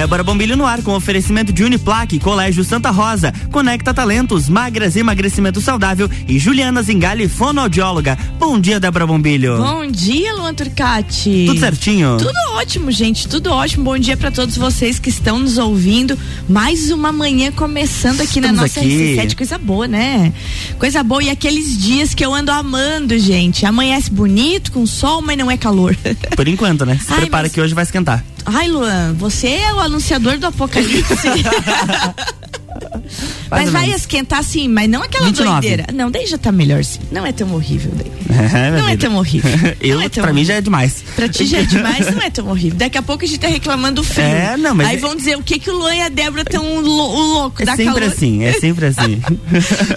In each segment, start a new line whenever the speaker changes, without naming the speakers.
Débora Bombilho no ar com oferecimento de Uniplaque, Colégio Santa Rosa, Conecta Talentos, Magras Emagrecimento Saudável e Juliana Zingali, fonoaudióloga. Bom dia, Débora Bombilho.
Bom dia, Luan Turcati.
Tudo certinho?
Tudo ótimo, gente, tudo ótimo. Bom dia para todos vocês que estão nos ouvindo. Mais uma manhã começando aqui Estamos na nossa aqui. RC7, coisa boa, né? Coisa boa e aqueles dias que eu ando amando, gente. Amanhece bonito, com sol, mas não é calor.
Por enquanto, né? Se Ai, prepara mas... que hoje vai esquentar.
Ai, Luan, você é o anunciador do apocalipse. mas vai esquentar sim, mas não aquela 29. doideira. Não, daí já tá melhor sim. Não é tão horrível daí. É, não é tão horrível.
Eu,
é
tão pra horrível. mim já é demais.
Pra ti já é demais, não é tão horrível. Daqui a pouco a gente tá reclamando do frio. É, não, mas Aí é... vão dizer o que que o Luan e a Débora tão louco
é
da
sempre calor. assim, é sempre assim.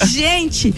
gente,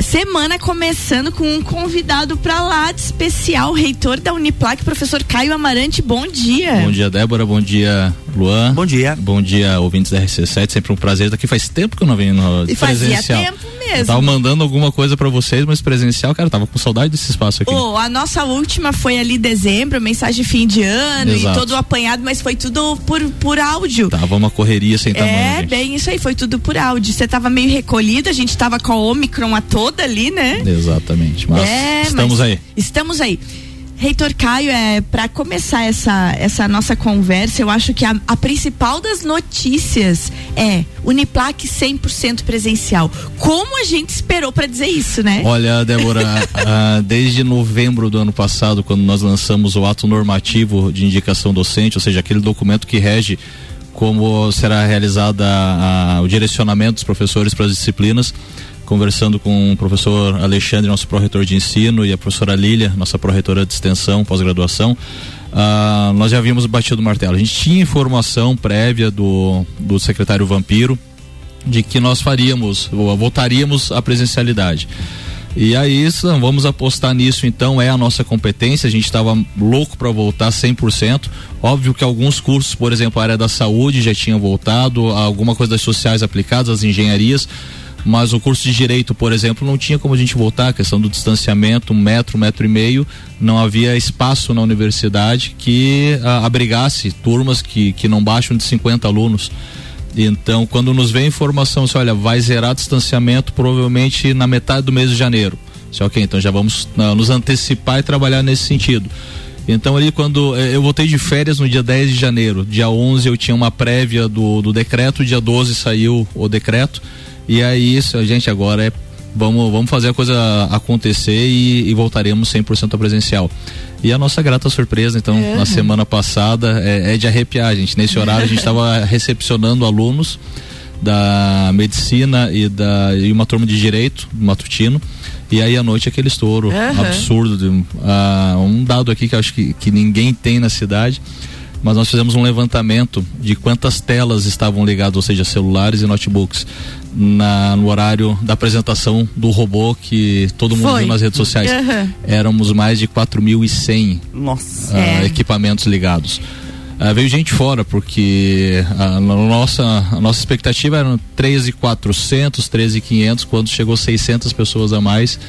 Semana começando com um convidado para lá de especial, reitor da Uniplac, professor Caio Amarante. Bom dia.
Bom dia, Débora. Bom dia, Luan.
Bom dia.
Bom dia, ouvintes da RC7. Sempre um prazer. Daqui faz tempo que eu não venho no e presencial. Fazia tempo mesmo. Eu tava mandando alguma coisa para vocês, mas presencial, cara, tava com saudade desse espaço aqui.
Oh, a nossa última foi ali dezembro, mensagem de fim de ano Exato. e todo apanhado, mas foi tudo por, por áudio.
Tava uma correria sem tamanho.
É, bem isso aí, foi tudo por áudio. Você tava meio recolhido, a gente tava com a Omicron a toda ali, né?
Exatamente. Mas é, estamos mas aí.
Estamos aí. Reitor Caio, é, para começar essa, essa nossa conversa, eu acho que a, a principal das notícias é Uniplac 100% presencial. Como a gente esperou para dizer isso, né?
Olha, Débora, a, desde novembro do ano passado, quando nós lançamos o ato normativo de indicação docente, ou seja, aquele documento que rege como será realizada a, o direcionamento dos professores para as disciplinas, conversando com o professor Alexandre, nosso pró-reitor de ensino, e a professora Lília, nossa pró-reitora de extensão, pós-graduação, uh, nós já havíamos batido o martelo. A gente tinha informação prévia do, do secretário Vampiro de que nós faríamos, ou voltaríamos à presencialidade. E aí, vamos apostar nisso então, é a nossa competência. A gente estava louco para voltar 100%. Óbvio que alguns cursos, por exemplo, a área da saúde já tinha voltado, alguma coisa das sociais aplicadas, as engenharias mas o curso de direito, por exemplo, não tinha como a gente voltar, a questão do distanciamento, um metro, um metro e meio, não havia espaço na universidade que a, ah, abrigasse turmas que, que não baixam de 50 alunos. Então, quando nos vem informação, se olha, vai zerar distanciamento provavelmente na metade do mês de janeiro. Se, ok, então já vamos uh, nos antecipar e trabalhar nesse sentido. Então ali quando eh, eu voltei de férias no dia 10 de janeiro, dia 11 eu tinha uma prévia do, do decreto, dia 12 saiu o decreto. E aí, isso, gente, agora é vamos, vamos fazer a coisa acontecer e, e voltaremos 100% a presencial. E a nossa grata surpresa, então, uhum. na semana passada, é, é, de arrepiar, gente. Nesse horário, a gente estava recepcionando alunos da medicina e, da, e uma turma de direito, matutino. E aí à noite aquele estouro uhum. absurdo. De, uh, um dado aqui que eu acho que, que ninguém tem na cidade mas nós fizemos um levantamento de quantas telas estavam ligadas, ou seja, celulares e notebooks, na, no horário da apresentação do robô que todo mundo Foi. viu nas redes sociais. Uhum. Éramos mais de 4.100
uh,
é. equipamentos ligados. Uh, veio gente fora, porque a, a, nossa, a nossa expectativa era 13,400, 13,500, quando chegou 600 pessoas a mais,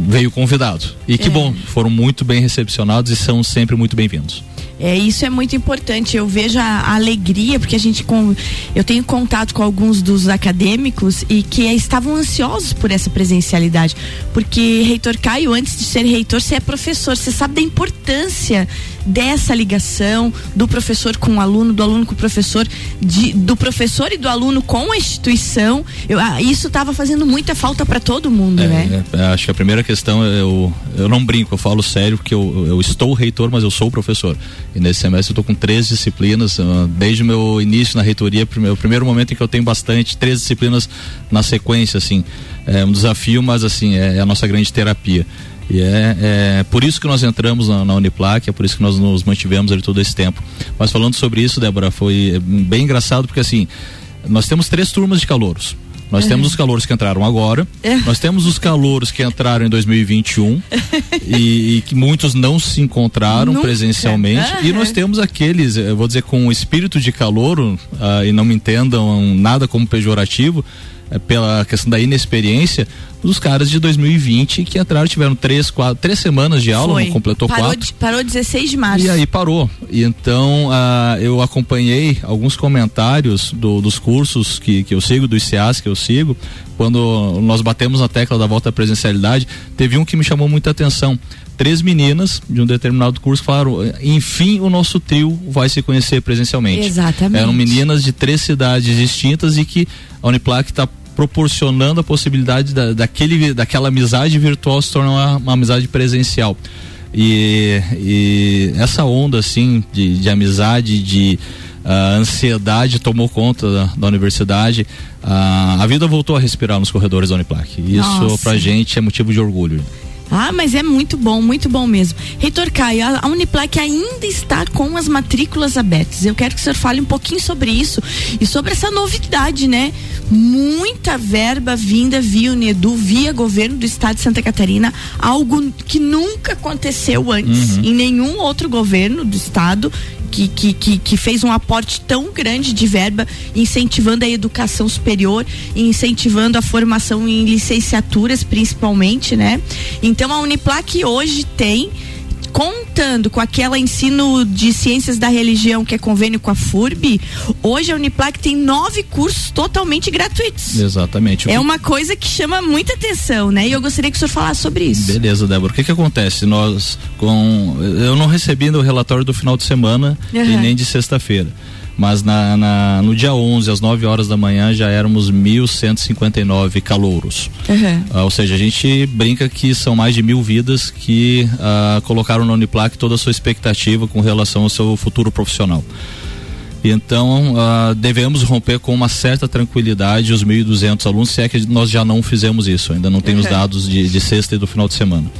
veio convidado. E que é. bom, foram muito bem recepcionados e são sempre muito bem-vindos.
É, isso é muito importante. Eu vejo a, alegria, porque a gente com, eu tenho contato com alguns dos acadêmicos e que estavam ansiosos por essa presencialidade. Porque reitor Caio, antes de ser reitor, você é professor, você sabe da importância dessa ligação do professor com o aluno, do aluno com o professor, de, do professor e do aluno com a instituição. Eu, ah, isso estava fazendo muita falta para todo mundo, é, né?
É, acho que a primeira questão eu, eu não brinco, eu falo sério porque eu, eu estou reitor, mas eu sou professor. E nesse semestre eu estou com três disciplinas, uh, desde o meu início na reitoria, o primeiro momento em que eu tenho bastante, três disciplinas na sequência, assim. É um desafio, mas assim, é, é a nossa grande terapia. E é, é, por isso que nós entramos na, na, Uniplac, é por isso que nós nos mantivemos ali todo esse tempo. Mas falando sobre isso, Débora, foi bem engraçado porque assim, nós temos três turmas de calouros. Nós uhum. temos os calouros que entraram agora, uhum. nós temos os calouros que entraram em 2021 e, e, que muitos não se encontraram Nunca. presencialmente. Uhum. E nós temos aqueles, eu vou dizer, com o espírito de calouro, uh, e não me entendam nada como pejorativo, é, pela questão da inexperiência dos caras de 2020 que entraram, tiveram três, quatro, três semanas de aula, Foi. não completou
parou
quatro.
De, parou 16 de março.
E aí parou. E então uh, eu acompanhei alguns comentários do, dos cursos que, que eu sigo, dos ICAs que eu sigo, quando nós batemos na tecla da volta à presencialidade, teve um que me chamou muita atenção três meninas de um determinado curso falaram: enfim, o nosso trio vai se conhecer presencialmente.
Exatamente.
Eram meninas de três cidades distintas e que a Uniplac está proporcionando a possibilidade da, daquele, daquela amizade virtual se tornar uma, uma amizade presencial. E, e, essa onda assim de, de amizade, de uh, ansiedade tomou conta da, da universidade. Uh, a vida voltou a respirar nos corredores da Uniplac. Isso pra gente é motivo de orgulho.
Ah, mas é muito bom, muito bom mesmo. Reitor Caio, a Uniplac ainda está com as matrículas abertas. Eu quero que o senhor fale um pouquinho sobre isso e sobre essa novidade, né? Muita verba vinda via Unedu, via governo do estado de Santa Catarina, algo que nunca aconteceu antes uhum. em nenhum outro governo do estado que, que, que, que, fez um aporte tão grande de verba, incentivando a educação superior, incentivando a formação em licenciaturas, principalmente, né? Então a Uniplac hoje tem contando com aquela ensino de ciências da religião que é convênio com a FURB, hoje a Uniplac tem nove cursos totalmente gratuitos.
Exatamente.
É uma coisa que chama muita atenção, né? E eu gostaria que o senhor falasse sobre isso.
Beleza, Débora. O que que acontece? Nós com eu não recebi o relatório do final de semana uhum. e nem de sexta-feira mas na, na, no dia 11, às 9 horas da manhã, já éramos 1.159 calouros. Uhum. Uh, ou seja, a gente brinca que são mais de mil vidas que uh, colocaram na Uniplac toda a sua expectativa com relação ao seu futuro profissional. Então, uh, devemos romper com uma certa tranquilidade os 1.200 alunos, se é que nós já não fizemos isso, ainda não tem uhum. os dados de, de sexta e do final de semana.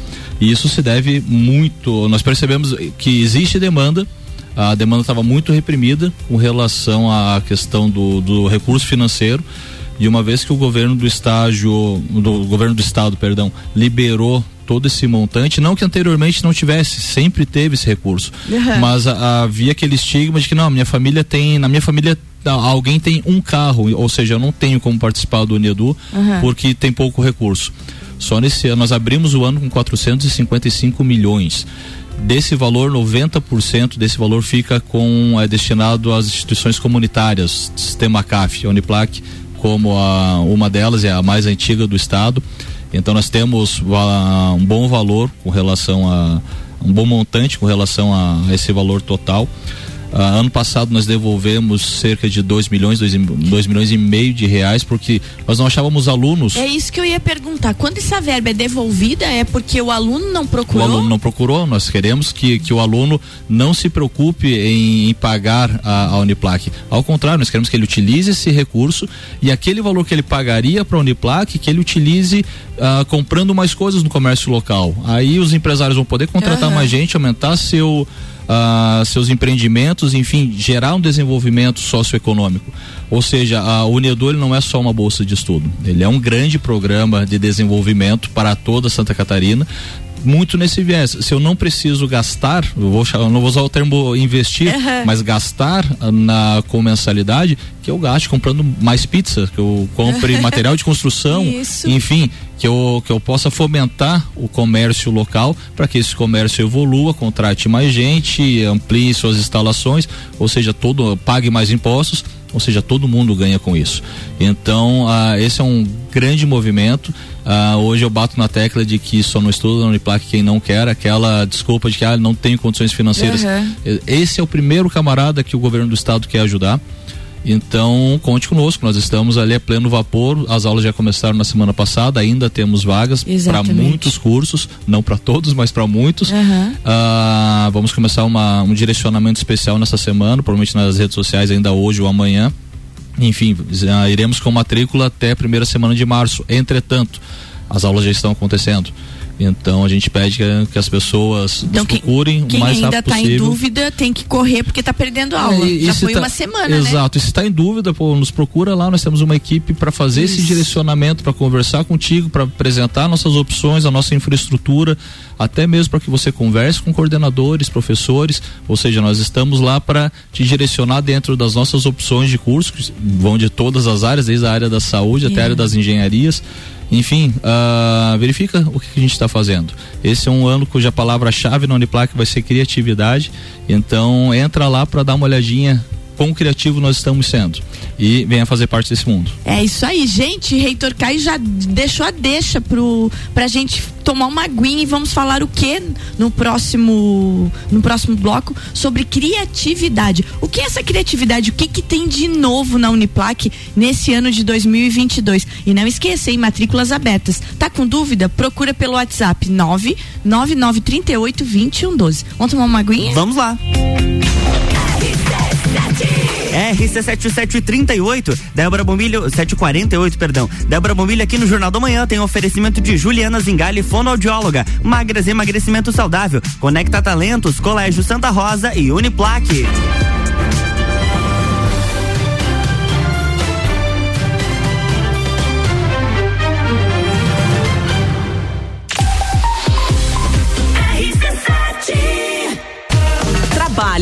E isso se deve muito. Nós percebemos que existe demanda, a demanda estava muito reprimida com relação à questão do, do recurso financeiro e uma vez que o governo do estágio, do governo do estado, perdão, liberou todo esse montante, não que anteriormente não tivesse, sempre teve esse recurso, uhum. mas a, havia aquele estigma de que não, minha família tem, na minha família alguém tem um carro, ou seja, eu não tenho como participar do Unedu uhum. porque tem pouco recurso. Só nesse ano nós abrimos o ano com 455 milhões. Desse valor, 90% desse valor fica com é destinado às instituições comunitárias, sistema CAF, Uniplac, como a, uma delas é a mais antiga do estado. Então nós temos uh, um bom valor com relação a um bom montante com relação a esse valor total. Uh, ano passado nós devolvemos cerca de 2 milhões, 2 milhões e meio de reais, porque nós não achávamos alunos.
É isso que eu ia perguntar. Quando essa verba é devolvida, é porque o aluno não procurou?
O aluno não procurou. Nós queremos que, que o aluno não se preocupe em, em pagar a, a, Uniplac. Ao contrário, nós queremos que ele utilize esse recurso e aquele valor que ele pagaria para a Uniplac, que ele utilize uh, comprando mais coisas no comércio local. Aí os empresários vão poder contratar uhum. mais gente, aumentar seu uh, seus empreendimentos, enfim, gerar um desenvolvimento socioeconômico. Ou seja, a Unedu não é só uma bolsa de estudo, ele é um grande programa de desenvolvimento para toda Santa Catarina, muito nesse viés. Se eu não preciso gastar, eu, vou, eu não vou usar o termo investir, uhum. mas gastar na com mensalidade, que eu gaste comprando mais pizza, que eu compre material de construção, Isso. enfim, que eu, que eu possa fomentar o comércio local para que esse comércio evolua, contrate mais gente, amplie suas instalações, ou seja, todo pague mais impostos ou seja, todo mundo ganha com isso. Então, ah, esse é um grande movimento. Ah, hoje eu bato na tecla de que só não estuda na Uniplac quem não quer, aquela desculpa de que ah, não tem condições financeiras. Uhum. Esse é o primeiro camarada que o governo do estado quer ajudar. Então, conte conosco, nós estamos ali a pleno vapor. As aulas já começaram na semana passada, ainda temos vagas para muitos cursos, não para todos, mas para muitos. Uhum. Ah, vamos começar uma, um direcionamento especial nessa semana, provavelmente nas redes sociais, ainda hoje ou amanhã. Enfim, ah, iremos com matrícula até a primeira semana de março. Entretanto, as aulas já estão acontecendo. Então a gente pede que, que as pessoas então, nos quem, procurem
quem
o mais
ainda
está em
dúvida tem que correr porque está perdendo aula. É, Já foi tá, uma semana,
né? Exato. Né? E se está em dúvida, pô, nos procura lá. Nós temos uma equipe para fazer Isso. esse direcionamento, para conversar contigo, para apresentar nossas opções, a nossa infraestrutura, até mesmo para que você converse com coordenadores, professores. Ou seja, nós estamos lá para te direcionar dentro das nossas opções de curso, que vão de todas as áreas, desde a área da saúde até a área das engenharias. Enfim, uh, verifica o que a gente está fazendo. Esse é um ano cuja palavra-chave na Uniplac vai ser criatividade. Então entra lá para dar uma olhadinha quão criativo nós estamos sendo e venha fazer parte desse mundo.
É isso aí, gente. Reitor Caio já deixou a deixa pro, pra gente tomar uma aguinha e vamos falar o que no próximo no próximo bloco sobre criatividade. O que é essa criatividade? O que que tem de novo na Uniplac nesse ano de 2022? E não esqueça, em matrículas abertas. Tá com dúvida? Procura pelo WhatsApp 99938 2112. Vamos tomar uma aguinha?
Vamos lá. RC7738, Débora Bombilho, 748, perdão. Débora Bombilho aqui no Jornal da Manhã tem oferecimento de Juliana Zingali, fonoaudióloga, Magras Emagrecimento Saudável, Conecta Talentos, Colégio Santa Rosa e Uniplaque.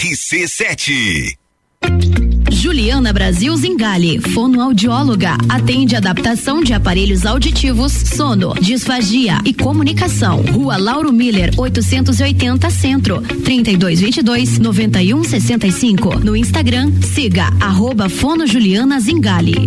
RC7.
Juliana Brasil Zingale, fonoaudióloga, atende adaptação de aparelhos auditivos, sono, disfagia e comunicação. Rua Lauro Miller, 880 Centro, 3222 9165. No Instagram, siga arroba Fono Juliana Zingale.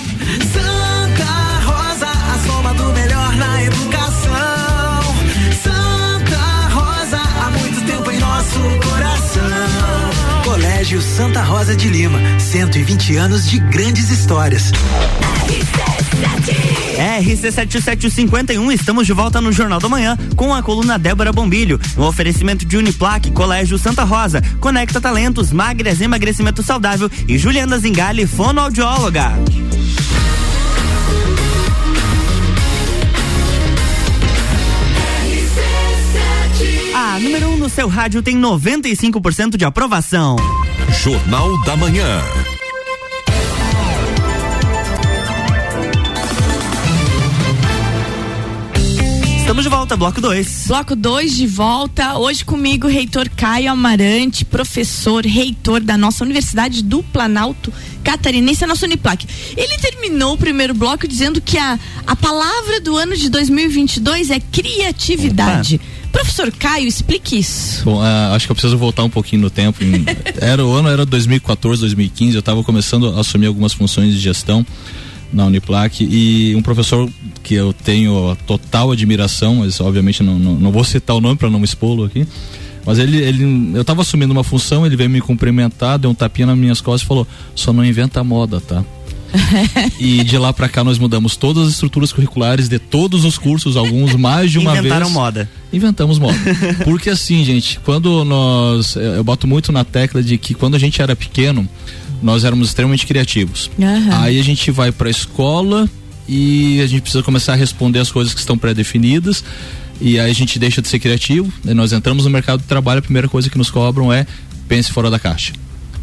Colégio Santa Rosa de Lima, 120 anos de grandes histórias.
RC7751, estamos de volta no Jornal da Manhã com a coluna Débora Bombilho. Um oferecimento de Uniplaque, Colégio Santa Rosa, Conecta Talentos, Magras Emagrecimento Saudável e Juliana Zingali, fonoaudióloga. A número 1 um no seu rádio tem 95% de aprovação.
Jornal da Manhã.
Estamos de volta, bloco 2.
Bloco 2 de volta. Hoje comigo, reitor Caio Amarante, professor, reitor da nossa Universidade do Planalto Catarinense, a nossa Uniplac. Ele terminou o primeiro bloco dizendo que a, a palavra do ano de 2022 é criatividade. Opa. Professor Caio, explique isso.
Bom, uh, acho que eu preciso voltar um pouquinho no tempo. Em, era o ano era 2014, 2015. Eu estava começando a assumir algumas funções de gestão na Uniplac e um professor que eu tenho total admiração, mas obviamente não, não, não vou citar o nome para não expô-lo aqui. Mas ele, ele, eu estava assumindo uma função, ele veio me cumprimentar, deu um tapinha nas minhas costas e falou: só não inventa moda, tá? e de lá para cá nós mudamos todas as estruturas curriculares de todos os cursos, alguns mais de uma
Inventaram
vez.
Inventaram moda.
Inventamos moda. Porque assim, gente, quando nós. Eu boto muito na tecla de que quando a gente era pequeno, nós éramos extremamente criativos. Uhum. Aí a gente vai para a escola e a gente precisa começar a responder as coisas que estão pré-definidas e aí a gente deixa de ser criativo, nós entramos no mercado de trabalho, a primeira coisa que nos cobram é pense fora da caixa.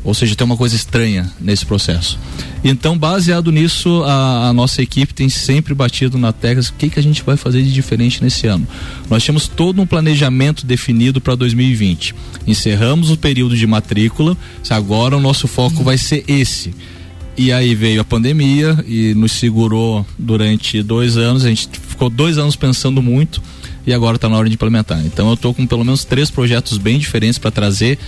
Ou seja, tem uma coisa estranha nesse processo. Então, baseado nisso, a, a nossa equipe tem sempre batido na tecla o que, que a gente vai fazer de diferente nesse ano. Nós temos todo um planejamento definido para 2020. Encerramos o período de matrícula, agora o nosso foco vai ser esse. E aí veio a pandemia e nos segurou durante dois anos. A gente ficou dois anos pensando muito e agora está na hora de implementar. Então eu estou com pelo menos três projetos bem diferentes para trazer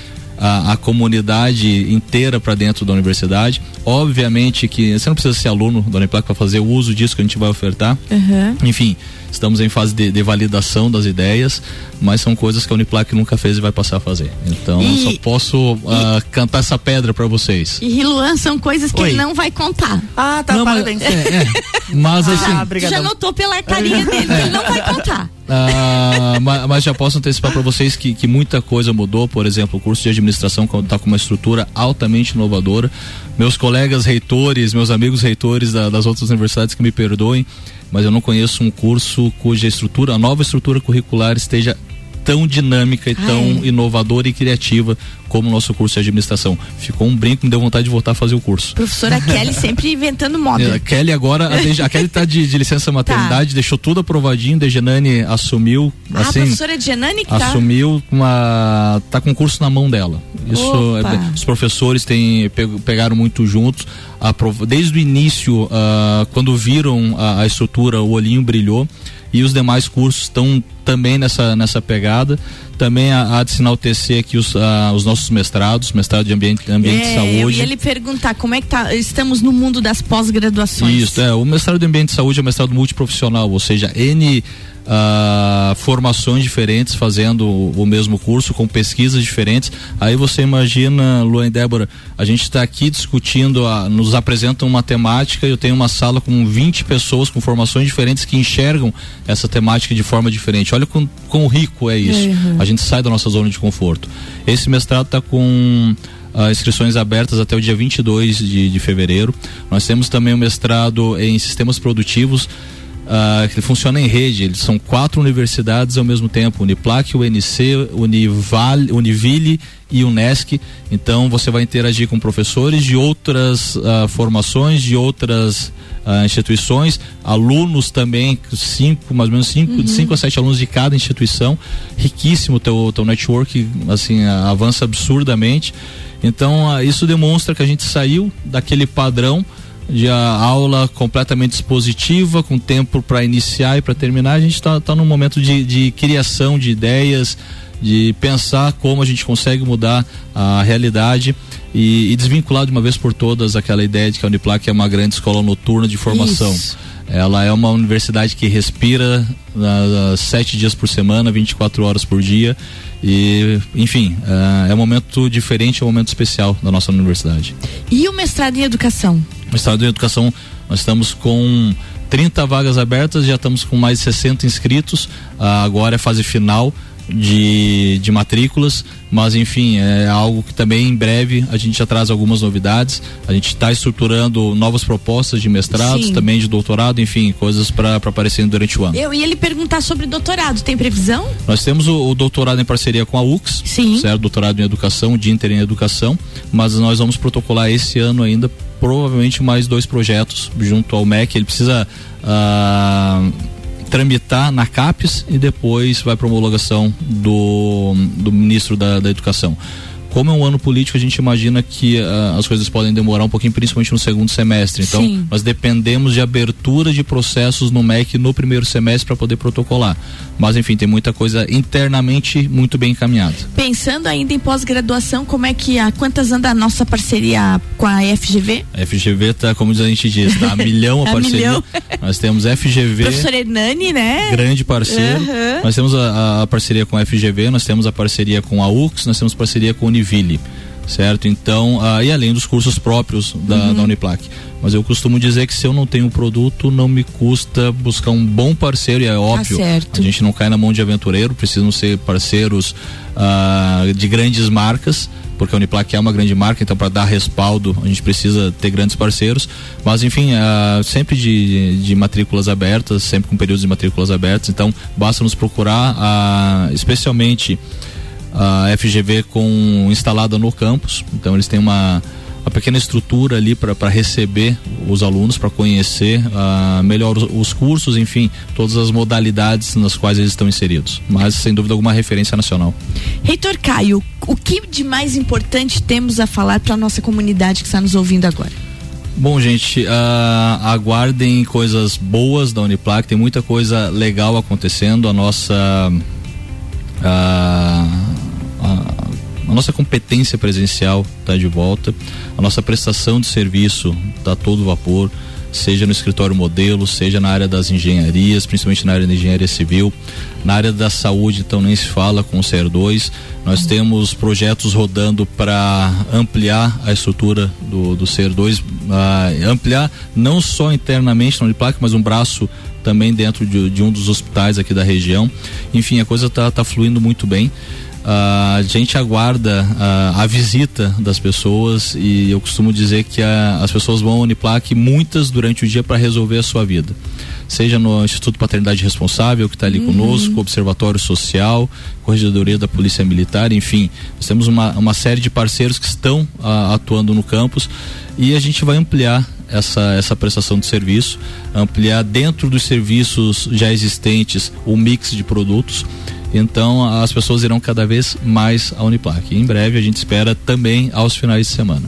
a, a comunidade inteira para dentro da universidade. Obviamente que você não precisa ser aluno da Uniplac para fazer o uso disso que a gente vai ofertar.
Uhum.
Enfim, estamos em fase de, de, validação das ideias, mas são coisas que a Uniplac nunca fez e vai passar a fazer. Então, e, só posso uh, cantar essa pedra para vocês.
E Luan, são coisas que Oi. ele não vai contar.
Ah, tá, não, parabéns.
Mas, é, é, mas assim. Ah,
já notou pela carinha dele que ele não vai contar.
Ah, mas, mas, já posso antecipar para vocês que, que muita coisa mudou. Por exemplo, o curso de administração está com uma estrutura altamente inovadora. Meus colegas reitores, meus amigos reitores da, das outras universidades que me perdoem, mas eu não conheço um curso cuja estrutura, a nova estrutura curricular esteja tão dinâmica e Ai. tão inovadora e criativa como o nosso curso de administração. Ficou um brinco, me deu vontade de voltar a fazer o curso.
Professora Kelly sempre inventando moda. É,
a Kelly agora, a, a Kelly tá de, de licença maternidade, tá. deixou tudo aprovadinho, a Dejanani assumiu,
ah,
assim,
a professora Dejanani que
assumiu tá... uma, tá com o curso na mão dela. Isso, é, os professores têm, pegaram muito juntos, desde o início, uh, quando viram a, a estrutura, o olhinho brilhou e os demais cursos estão também nessa, nessa pegada. Também há, de se enaltecer aqui os, uh, os nossos mestrados, mestrado de ambiente, ambiente é, e saúde.
Ia lhe perguntar como é que tá, estamos no mundo das pós-graduações.
Isso, é, o mestrado de ambiente e saúde é um mestrado multiprofissional, ou seja, N uh, formações diferentes fazendo o, o, mesmo curso com pesquisas diferentes. Aí você imagina, Luan e Débora, a gente está aqui discutindo, a, nos apresentam uma temática, eu tenho uma sala com 20 pessoas com formações diferentes que enxergam essa temática de forma diferente. Olha quão, quão rico é isso. Uhum. A gente sai da nossa zona de conforto. Esse mestrado está com uh, inscrições abertas até o dia 22 de, de fevereiro. Nós temos também o mestrado em sistemas produtivos uh, que funciona em rede. Eles são quatro universidades ao mesmo tempo: Uniplac, UNC, Unival, Univille e Unesc. Então você vai interagir com professores de outras uh, formações, de outras uh, instituições, alunos também, cinco, mais ou menos cinco, uhum. cinco a sete alunos de cada instituição. Riquíssimo o teu, teu network, assim, avança absurdamente. Então isso demonstra que a gente saiu daquele padrão de aula completamente expositiva, com tempo para iniciar e para terminar. A gente está tá num momento de, de criação de ideias, de pensar como a gente consegue mudar a realidade e, e, desvincular de uma vez por todas aquela ideia de que a Uniplac é uma grande escola noturna de formação. Isso. Ela é uma universidade que respira uh, sete dias por semana, 24 horas por dia. E, enfim, uh, é um momento diferente, é um momento especial da nossa universidade.
E o mestrado em educação?
Mestrado em educação, nós estamos com 30 vagas abertas, já estamos com mais de 60 inscritos. Uh, agora é fase final de, de matrículas, mas enfim, é algo que também em breve a gente já traz algumas novidades. A gente está estruturando novas propostas de mestrados, Sim. também de doutorado, enfim, coisas para aparecer durante o ano.
Eu ia lhe perguntar sobre doutorado, tem previsão?
Nós temos o, o doutorado em parceria com a UX,
Sim.
certo? Doutorado em educação, de Inter em educação, mas nós vamos protocolar esse ano ainda provavelmente mais dois projetos junto ao MEC. Ele precisa uh, tramitar na CAPES e depois vai para homologação do, do ministro da, da Educação como é um ano político, a gente imagina que uh, as coisas podem demorar um pouquinho, principalmente no segundo semestre. Então, Sim. nós dependemos de abertura de processos no MEC no primeiro semestre para poder protocolar. Mas, enfim, tem muita coisa internamente muito bem encaminhada.
Pensando ainda em pós-graduação, como é que a quantas anda a nossa parceria com a FGV?
A FGV tá, como a gente diz, tá a milhão a, a parceria. Milhão. Nós temos FGV.
Professor Hernani, né?
Grande parceiro. Uhum. Nós temos a, a, parceria com a FGV, nós temos a parceria com a UX, nós temos parceria com a Univille, certo? Então, uh, e além dos cursos próprios da, uhum. da Uniplac. Mas eu costumo dizer que se eu não tenho produto, não me custa buscar um bom parceiro, e é óbvio,
tá
a gente não cai na mão de aventureiro, precisam ser parceiros uh, de grandes marcas porque a Uniplac é uma grande marca, então para dar respaldo a gente precisa ter grandes parceiros. Mas enfim, uh, sempre de, de matrículas abertas, sempre com períodos de matrículas abertas, então basta nos procurar, uh, especialmente a FGV com instalada no campus, então eles têm uma uma pequena estrutura ali para receber os alunos, para conhecer uh, melhor os, os, cursos, enfim, todas as modalidades nas quais eles estão inseridos. Mas, sem dúvida alguma, referência nacional.
Reitor Caio, o que de mais importante temos a falar para a nossa comunidade que está nos ouvindo agora?
Bom, gente, uh, aguardem coisas boas da Uniplac, tem muita coisa legal acontecendo. A nossa. Uh, a nossa competência presencial está de volta, a nossa prestação de serviço está todo vapor, seja no escritório modelo, seja na área das engenharias, principalmente na área da engenharia civil, na área da saúde, então nem se fala com o CER2. Nós temos projetos rodando para ampliar a estrutura do, do CER2, uh, ampliar não só internamente no Uniplac, mas um braço também dentro de, de, um dos hospitais aqui da região. Enfim, a coisa está tá fluindo muito bem. Uh, a gente aguarda uh, a visita das pessoas e eu costumo dizer que uh, as pessoas vão ao Uniplac muitas durante o dia para resolver a sua vida. Seja no Instituto Paternidade Responsável, que está ali uhum. conosco, Observatório Social, Corregedoria da Polícia Militar, enfim, nós temos uma, uma série de parceiros que estão atuando no campus e a gente vai ampliar essa, essa prestação de serviço, ampliar dentro dos serviços já existentes o mix de produtos. Então as pessoas irão cada vez mais à Uniplac. em breve a gente espera também aos finais de semana.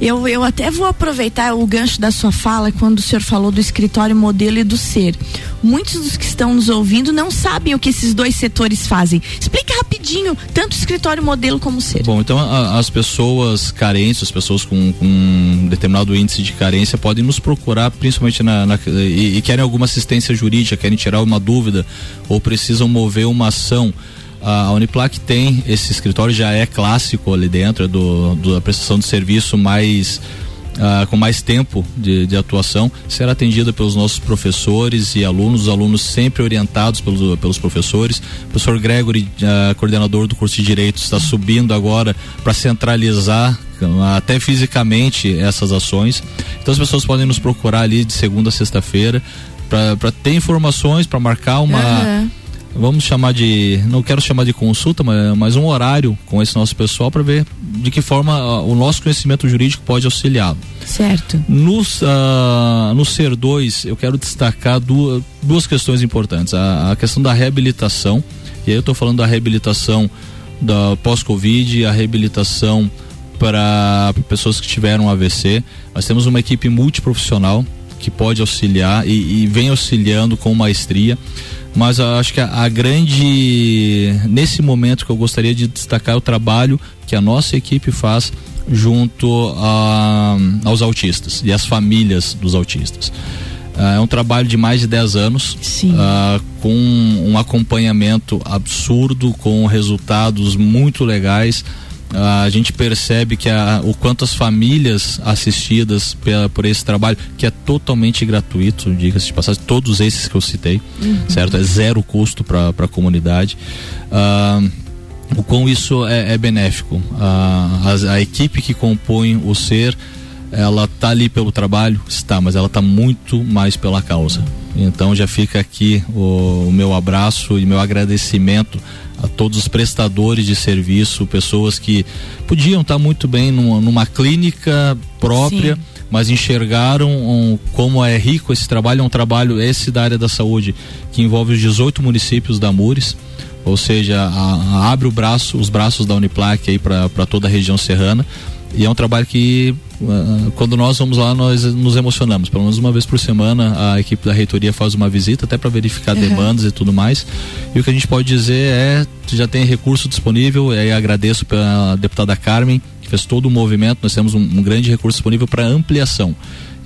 Eu, eu até vou aproveitar o gancho da sua fala quando o senhor falou do escritório modelo e do ser. Muitos dos que estão nos ouvindo não sabem o que esses dois setores fazem. Explica rapidinho, tanto o escritório modelo como o ser.
Bom, então a, as pessoas carentes, as pessoas com, com, um determinado índice de carência podem nos procurar, principalmente na, na e, e querem alguma assistência jurídica, querem tirar uma dúvida ou precisam mover uma ação a Uniplac tem esse escritório já é clássico ali dentro do, do da prestação de serviço mais uh, com mais tempo de, de, atuação será atendida pelos nossos professores e alunos. Os alunos sempre orientados pelos, pelos professores. O professor Gregory uh, coordenador do curso de direito está subindo agora para centralizar até fisicamente essas ações. Então as pessoas podem nos procurar ali de segunda a sexta-feira para ter informações para marcar uma uhum vamos chamar de, não quero chamar de consulta, mas, mas um horário com esse nosso pessoal para ver de que forma uh, o nosso conhecimento jurídico pode auxiliá-lo.
Certo.
No, uh, no SER 2, eu quero destacar duas, duas questões importantes. A, a questão da reabilitação, e aí eu estou falando da reabilitação da pós-Covid, a reabilitação para pessoas que tiveram AVC. Nós temos uma equipe multiprofissional que pode auxiliar e, e vem auxiliando com maestria. Mas acho que a, a, grande nesse momento que eu gostaria de destacar é o trabalho que a nossa equipe faz junto a, aos autistas e às famílias dos autistas. Uh, é um trabalho de mais de 10 anos, uh, com um acompanhamento absurdo, com resultados muito legais a gente percebe que a, o quanto as famílias assistidas pela, por esse trabalho, que é totalmente gratuito, diga-se de passagem, todos esses que eu citei, uhum. certo? É zero custo para a comunidade. Uh, o quão isso é, é benéfico. Uh, a, a, equipe que compõe o ser, ela tá ali pelo trabalho, está, mas ela tá muito mais pela causa. Então já fica aqui o, o meu abraço e meu agradecimento a todos os prestadores de serviço, pessoas que podiam estar muito bem numa, numa clínica própria. Sim. Mas enxergaram um, como é rico esse trabalho, é um trabalho esse da área da saúde que envolve os 18 municípios da Mures, ou seja, a, a abre o braço, os braços da Uniplac aí para toda a região serrana e é um trabalho que uh, quando nós vamos lá nós nos emocionamos. Pelo menos uma vez por semana a equipe da reitoria faz uma visita até para verificar uhum. demandas e tudo mais. E o que a gente pode dizer é já tem recurso disponível e aí agradeço pela deputada Carmen que fez todo o movimento. Nós temos um, um grande recurso disponível para ampliação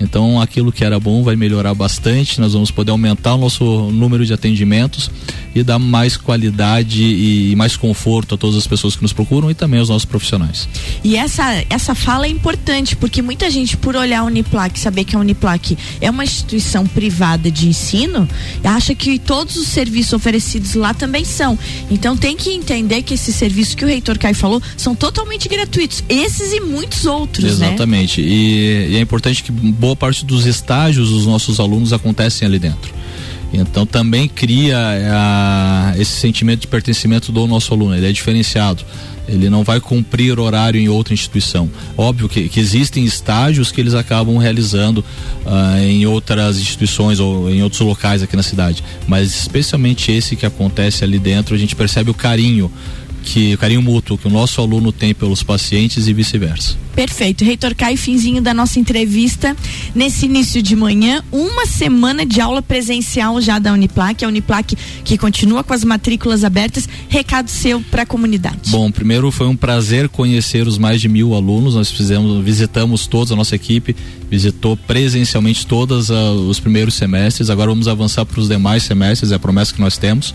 Então aquilo que era bom vai melhorar bastante, nós vamos poder aumentar o nosso número de atendimentos e dar mais qualidade e mais conforto a todas as pessoas que nos procuram e também aos nossos profissionais.
E essa, essa fala é importante, porque muita gente, por olhar a Uniplac, saber que a Uniplac é uma instituição privada de ensino, acha que todos os serviços oferecidos lá também são. Então tem que entender que esses serviços que o reitor Caio falou são totalmente gratuitos. Esses e muitos outros,
né? Exatamente.
Né?
E, e é importante que boa parte dos estágios dos nossos alunos acontecem ali dentro. Então também cria a, esse sentimento de pertencimento do nosso aluno, ele é diferenciado. Ele não vai cumprir horário em outra instituição. Óbvio que, que existem estágios que eles acabam realizando uh, em outras instituições ou em outros locais aqui na cidade. Mas especialmente esse que acontece ali dentro, a gente percebe o carinho que o carinho mútuo que o nosso aluno tem pelos pacientes e vice-versa.
Perfeito. Reitor Caio, finzinho da nossa entrevista. Nesse início de manhã, uma semana de aula presencial já da Uniplac, a Uniplac que continua com as matrículas abertas. Recado seu para a comunidade.
Bom, primeiro foi um prazer conhecer os mais de mil alunos. Nós fizemos, visitamos todos, a nossa equipe visitou presencialmente todos uh, os primeiros semestres. Agora vamos avançar para os demais semestres, é a promessa que nós temos.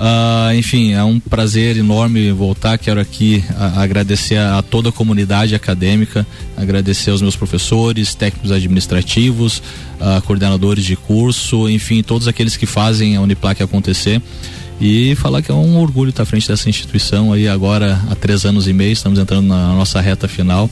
Uh, enfim, é um prazer enorme voltar. Quero aqui agradecer a, a, toda a comunidade acadêmica, agradecer aos meus professores, técnicos administrativos, uh, coordenadores de curso, enfim, todos aqueles que fazem a Uniplac acontecer. E falar que é um orgulho estar à frente dessa instituição aí agora há três anos e meio, estamos entrando na nossa reta final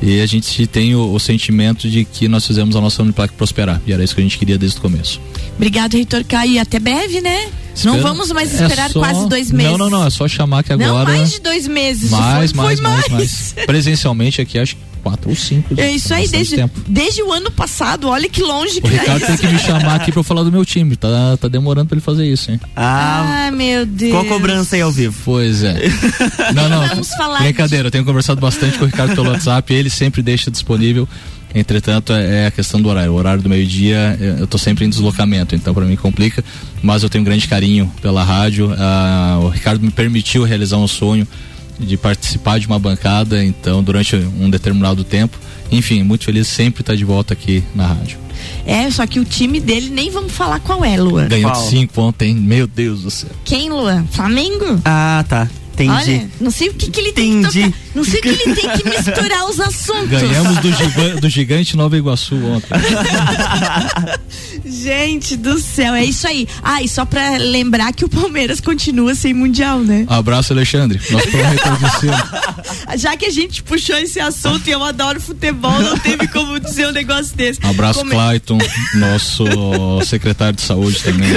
e a gente tem o, o sentimento de que nós fizemos a nossa Uniplac prosperar e era isso que a gente queria desde o começo.
Obrigado, Reitor Caio, e até breve, né? Espera, não vamos mais é esperar é só, quase dois meses.
Não, não, não, é só chamar que agora. Não,
mais de dois meses.
Mais, mais, mais, mais, mais. Presencialmente aqui, acho que quatro ou cinco.
É isso aí, desde, desde o ano passado, olha que longe
o que tá Ricardo tem que me chamar aqui pra eu falar do meu time, tá, tá demorando pra ele fazer isso, hein?
Ah, ah meu Deus.
Qual cobrança aí ao vivo?
Pois é. não, não, Vamos falar brincadeira, de... eu tenho conversado bastante com o Ricardo pelo WhatsApp, ele sempre deixa disponível Entretanto, é, é a questão do horário. O horário do meio-dia, eu estou sempre em deslocamento, então para mim complica. Mas eu tenho um grande carinho pela rádio. Ah, o Ricardo me permitiu realizar um sonho de participar de uma bancada, então durante um determinado tempo. Enfim, muito feliz sempre estar de volta aqui na rádio.
É, só que o time dele nem vamos falar qual é, Luan.
Ganhou qual? cinco ontem, meu Deus do céu.
Quem, Luan? Flamengo?
Ah, tá. Entendi. Olha,
não sei o que, que ele Entendi. tem que tocar. Não sei o que ele tem que misturar os assuntos.
Ganhamos do, do gigante Nova Iguaçu ontem.
Gente do céu, é isso aí. Ah, e só pra lembrar que o Palmeiras continua sem Mundial, né?
Abraço, Alexandre. Nós
Já que a gente puxou esse assunto e eu adoro futebol, não teve como dizer um negócio desse.
Abraço, como... Clayton, nosso secretário de saúde também.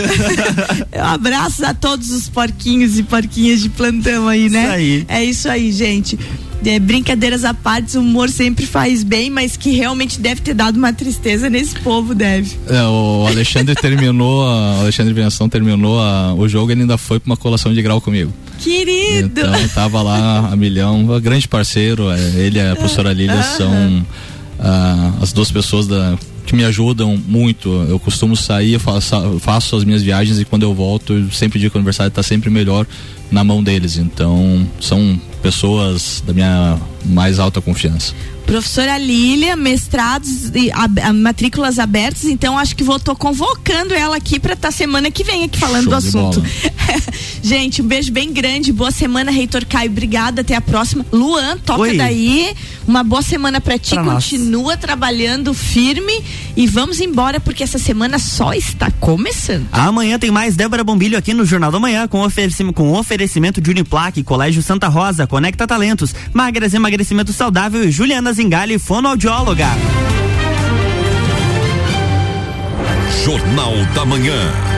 Abraço a todos os porquinhos e porquinhas de plantão aí, né? Isso aí. É isso aí, gente. É, brincadeiras à parte, o humor sempre faz bem, mas que realmente deve ter dado uma tristeza nesse povo, deve.
É, o Alexandre terminou, o Alexandre terminou a, o jogo e ainda foi pra uma colação de grau comigo.
Querido!
Então tava lá a milhão, um grande parceiro, é, ele e a professora Lília são ah, as duas pessoas da que me ajudam muito. Eu costumo sair, faço, faço as minhas viagens e quando eu volto, eu sempre digo que o aniversário está sempre melhor na mão deles. Então, são pessoas da minha mais alta confiança.
Professora Lília, mestrados e a, a, matrículas abertas, então acho que vou tô convocando ela aqui para estar tá semana que vem aqui falando Show do assunto. Gente, um beijo bem grande, boa semana, Reitor Caio, obrigada, até a próxima. Luan, toca Oi. daí, uma boa semana para ti, pra continua nós. trabalhando firme e vamos embora porque essa semana só está começando.
Amanhã tem mais Débora Bombilho aqui no Jornal da Manhã com oferecimento, com oferecimento de Uniplaque, Colégio Santa Rosa, Conecta Talentos, Magras Emagrecimento Saudável e Juliana Zingali, fonoaudióloga.
Jornal da Manhã.